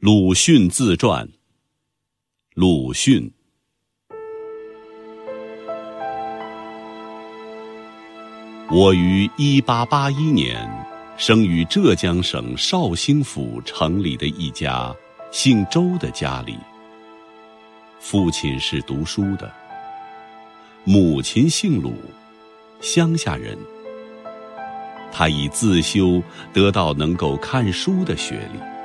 鲁迅自传。鲁迅，我于一八八一年生于浙江省绍兴府城里的一家姓周的家里。父亲是读书的，母亲姓鲁，乡下人。他以自修得到能够看书的学历。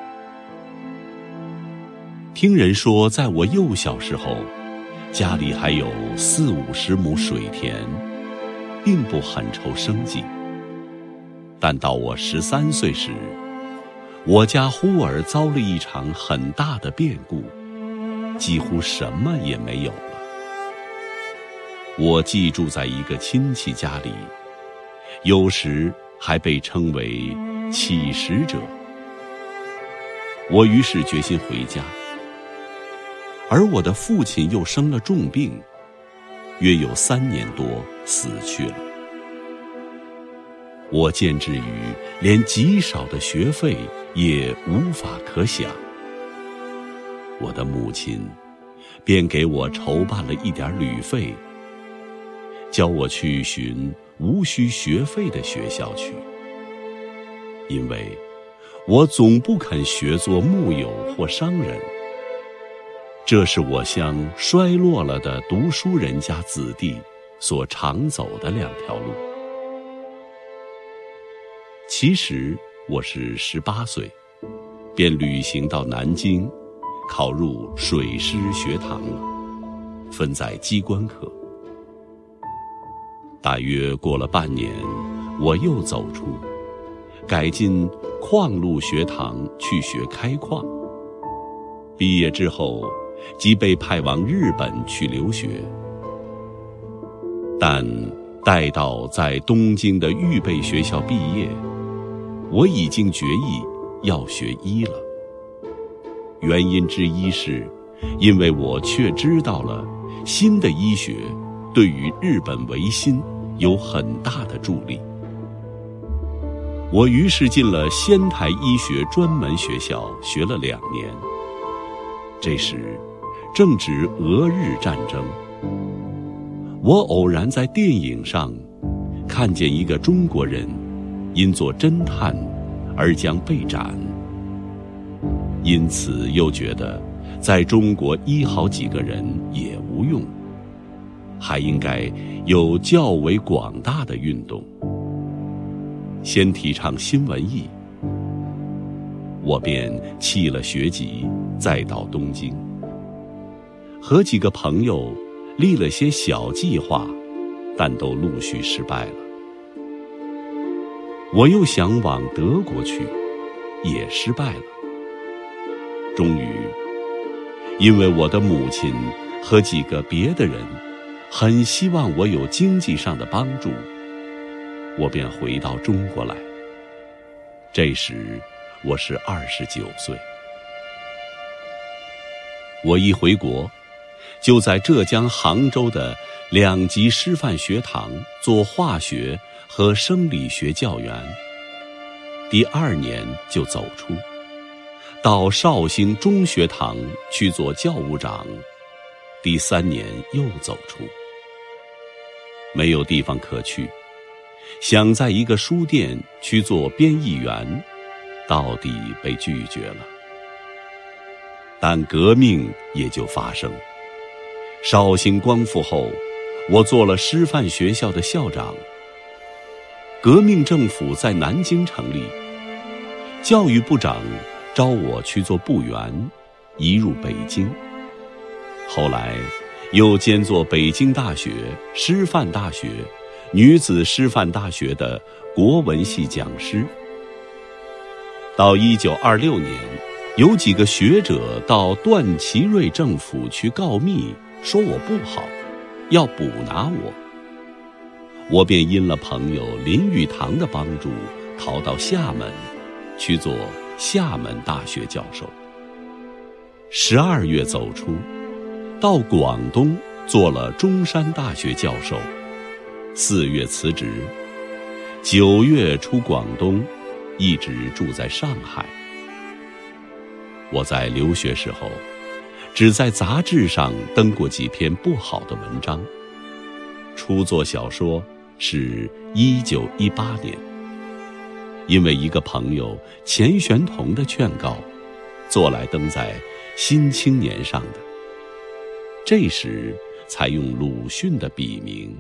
听人说，在我幼小时候，家里还有四五十亩水田，并不很愁生计。但到我十三岁时，我家忽而遭了一场很大的变故，几乎什么也没有了。我寄住在一个亲戚家里，有时。还被称为乞食者。我于是决心回家，而我的父亲又生了重病，约有三年多死去了。我见之于连极少的学费也无法可想，我的母亲便给我筹办了一点旅费，教我去寻。无需学费的学校去，因为我总不肯学做木友或商人。这是我乡衰落了的读书人家子弟所常走的两条路。其实我是十八岁，便旅行到南京，考入水师学堂了，分在机关科。大约过了半年，我又走出，改进矿路学堂去学开矿。毕业之后，即被派往日本去留学。但待到在东京的预备学校毕业，我已经决意要学医了。原因之一是，因为我却知道了新的医学对于日本维新。有很大的助力。我于是进了仙台医学专门学校，学了两年。这时正值俄日战争，我偶然在电影上看见一个中国人因做侦探而将被斩，因此又觉得在中国医好几个人也无用。还应该有较为广大的运动。先提倡新文艺，我便弃了学籍，再到东京，和几个朋友立了些小计划，但都陆续失败了。我又想往德国去，也失败了。终于，因为我的母亲和几个别的人。很希望我有经济上的帮助，我便回到中国来。这时我是二十九岁。我一回国，就在浙江杭州的两级师范学堂做化学和生理学教员。第二年就走出，到绍兴中学堂去做教务长。第三年又走出。没有地方可去，想在一个书店去做编译员，到底被拒绝了。但革命也就发生。绍兴光复后，我做了师范学校的校长。革命政府在南京成立，教育部长招我去做部员，移入北京。后来。又兼做北京大学、师范大学、女子师范大学的国文系讲师。到一九二六年，有几个学者到段祺瑞政府去告密，说我不好，要捕拿我。我便因了朋友林语堂的帮助，逃到厦门，去做厦门大学教授。十二月走出。到广东做了中山大学教授，四月辞职，九月出广东，一直住在上海。我在留学时候，只在杂志上登过几篇不好的文章。初作小说是一九一八年，因为一个朋友钱玄同的劝告，做来登在《新青年》上的。这时才用鲁迅的笔名，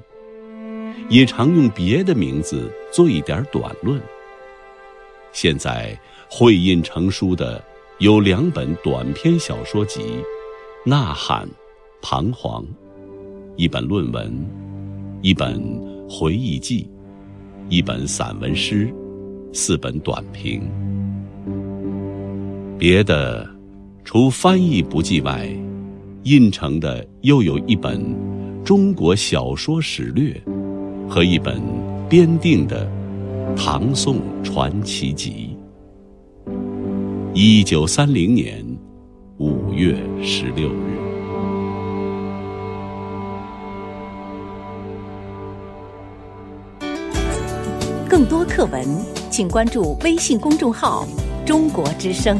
也常用别的名字做一点短论。现在汇印成书的有两本短篇小说集，《呐喊》《彷徨》，一本论文，一本回忆记，一本散文诗，四本短评。别的，除翻译不计外，印成的又有一本《中国小说史略》，和一本编订的。唐宋传奇集，一九三零年五月十六日。更多课文，请关注微信公众号“中国之声”。